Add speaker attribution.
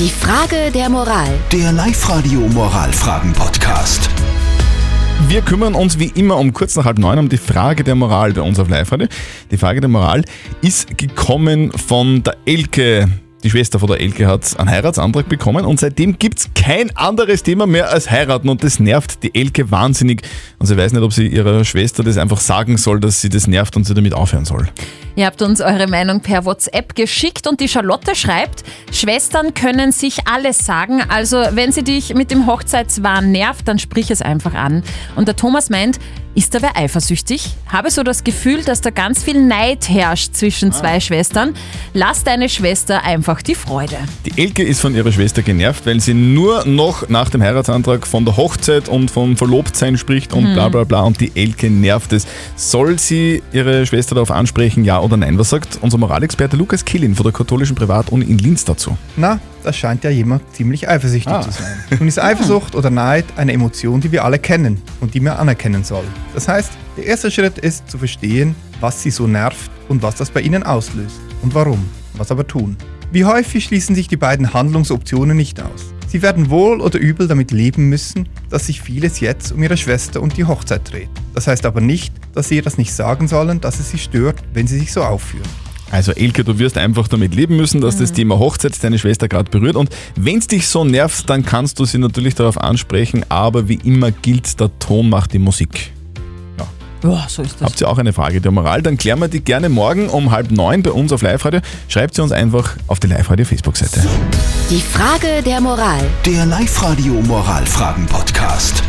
Speaker 1: Die Frage der Moral.
Speaker 2: Der Live-Radio Moralfragen-Podcast.
Speaker 3: Wir kümmern uns wie immer um kurz nach halb neun um die Frage der Moral bei uns auf Live-Radio. Die Frage der Moral ist gekommen von der Elke. Die Schwester von der Elke hat einen Heiratsantrag bekommen und seitdem gibt es kein anderes Thema mehr als heiraten und das nervt die Elke wahnsinnig. Und sie weiß nicht, ob sie ihrer Schwester das einfach sagen soll, dass sie das nervt und sie damit aufhören soll.
Speaker 4: Ihr habt uns eure Meinung per WhatsApp geschickt und die Charlotte schreibt, Schwestern können sich alles sagen, also wenn sie dich mit dem Hochzeitswahn nervt, dann sprich es einfach an. Und der Thomas meint, ist da wer eifersüchtig? Habe so das Gefühl, dass da ganz viel Neid herrscht zwischen zwei Schwestern. Lass deine Schwester einfach die Freude.
Speaker 3: Die Elke ist von ihrer Schwester genervt, weil sie nur noch nach dem Heiratsantrag von der Hochzeit und vom Verlobtsein spricht und bla bla bla und die Elke nervt es. Soll sie ihre Schwester darauf ansprechen, ja oder nein? Was sagt unser Moralexperte Lukas Killin von der katholischen Privatuni in Linz dazu?
Speaker 5: Na, das scheint ja jemand ziemlich eifersüchtig
Speaker 3: Ah.
Speaker 5: zu sein. Nun ist Eifersucht oder Neid eine Emotion, die wir alle kennen und die man anerkennen soll. Das heißt, der erste Schritt ist zu verstehen, was sie so nervt und was das bei ihnen auslöst und warum. Was aber tun? Wie häufig schließen sich die beiden Handlungsoptionen nicht aus? Sie werden wohl oder übel damit leben müssen, dass sich vieles jetzt um ihre Schwester und die Hochzeit dreht. Das heißt aber nicht, dass sie ihr das nicht sagen sollen, dass es sie stört, wenn sie sich so aufführen.
Speaker 3: Also Elke, du wirst einfach damit leben müssen, dass das Thema Hochzeit deine Schwester gerade berührt. Und wenn es dich so nervt, dann kannst du sie natürlich darauf ansprechen. Aber wie immer gilt, der Ton macht die Musik.
Speaker 4: Ja, so ist das.
Speaker 3: Habt ihr auch eine Frage der Moral? Dann klären wir die gerne morgen um halb neun bei uns auf Live-Radio. Schreibt sie uns einfach auf die Live-Radio Facebook-Seite.
Speaker 1: Die Frage der Moral.
Speaker 2: Der Live-Radio Moralfragen-Podcast.